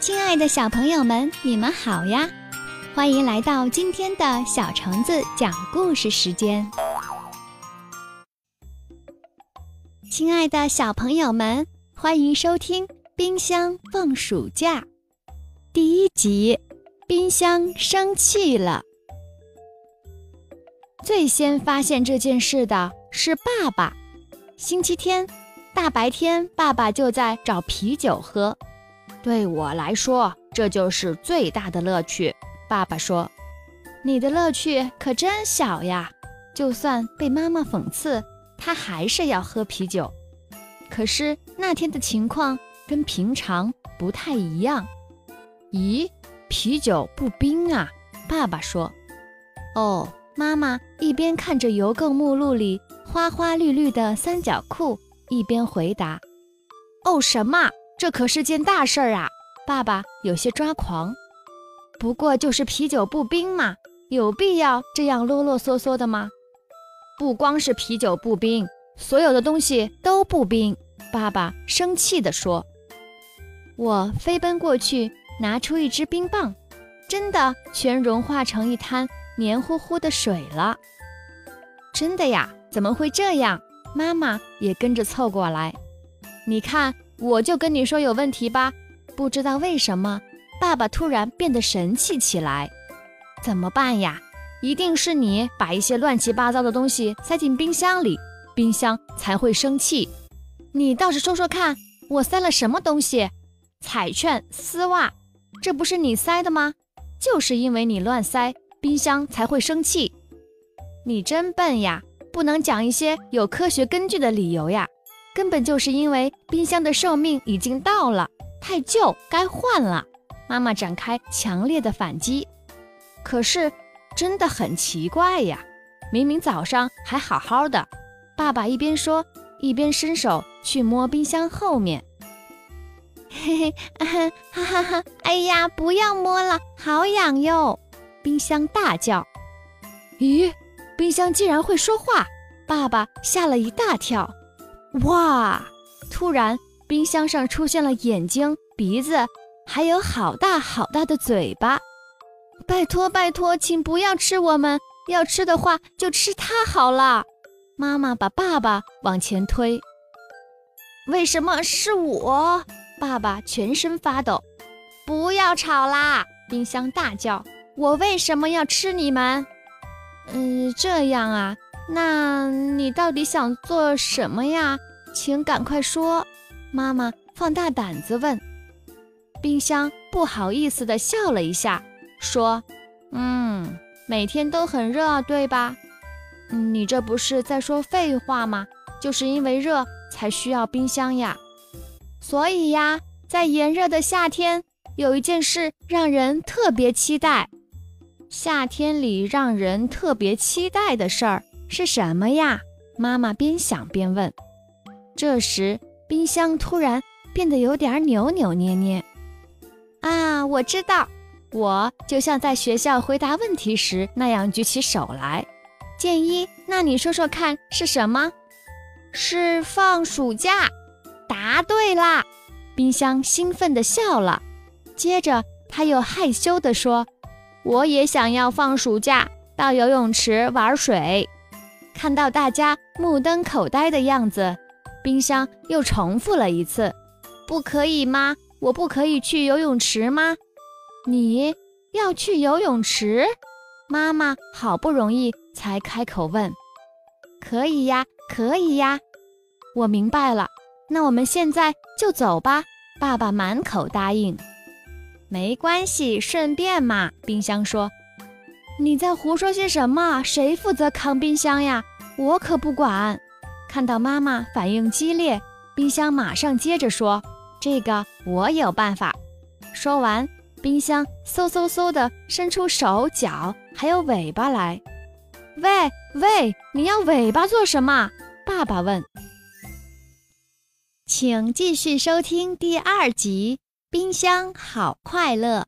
亲爱的小朋友们，你们好呀！欢迎来到今天的小橙子讲故事时间。亲爱的小朋友们，欢迎收听《冰箱放暑假》第一集。冰箱生气了。最先发现这件事的是爸爸。星期天大白天，爸爸就在找啤酒喝。对我来说，这就是最大的乐趣。爸爸说：“你的乐趣可真小呀！”就算被妈妈讽刺，他还是要喝啤酒。可是那天的情况跟平常不太一样。咦？啤酒不冰啊，爸爸说。哦，妈妈一边看着邮购目录里花花绿绿的三角裤，一边回答：“哦，什么？这可是件大事儿啊！”爸爸有些抓狂。不过就是啤酒不冰嘛，有必要这样啰啰嗦嗦的吗？不光是啤酒不冰，所有的东西都不冰。爸爸生气地说。我飞奔过去。拿出一支冰棒，真的全融化成一滩黏糊糊的水了。真的呀？怎么会这样？妈妈也跟着凑过来。你看，我就跟你说有问题吧。不知道为什么，爸爸突然变得神气起来。怎么办呀？一定是你把一些乱七八糟的东西塞进冰箱里，冰箱才会生气。你倒是说说看，我塞了什么东西？彩券、丝袜。这不是你塞的吗？就是因为你乱塞，冰箱才会生气。你真笨呀，不能讲一些有科学根据的理由呀。根本就是因为冰箱的寿命已经到了，太旧，该换了。妈妈展开强烈的反击。可是真的很奇怪呀，明明早上还好好的。爸爸一边说，一边伸手去摸冰箱后面。嘿嘿，哈哈哈！哎呀，不要摸了，好痒哟！冰箱大叫。咦，冰箱竟然会说话！爸爸吓了一大跳。哇！突然，冰箱上出现了眼睛、鼻子，还有好大好大的嘴巴。拜托拜托，请不要吃我们，要吃的话就吃它好了。妈妈把爸爸往前推。为什么是我？爸爸全身发抖，不要吵啦！冰箱大叫：“我为什么要吃你们？”嗯，这样啊？那你到底想做什么呀？请赶快说！妈妈放大胆子问。冰箱不好意思地笑了一下，说：“嗯，每天都很热，对吧？你这不是在说废话吗？就是因为热才需要冰箱呀。”所以呀，在炎热的夏天，有一件事让人特别期待。夏天里让人特别期待的事儿是什么呀？妈妈边想边问。这时，冰箱突然变得有点扭扭捏捏。啊，我知道，我就像在学校回答问题时那样举起手来。建一，那你说说看是什么？是放暑假。答对啦！冰箱兴奋地笑了，接着他又害羞地说：“我也想要放暑假，到游泳池玩水。”看到大家目瞪口呆的样子，冰箱又重复了一次：“不可以吗？我不可以去游泳池吗？”你要去游泳池？妈妈好不容易才开口问：“可以呀，可以呀，我明白了。”那我们现在就走吧。爸爸满口答应。没关系，顺便嘛。冰箱说：“你在胡说些什么？谁负责扛冰箱呀？我可不管。”看到妈妈反应激烈，冰箱马上接着说：“这个我有办法。”说完，冰箱嗖嗖嗖地伸出手脚还有尾巴来。喂喂，你要尾巴做什么？爸爸问。请继续收听第二集《冰箱好快乐》。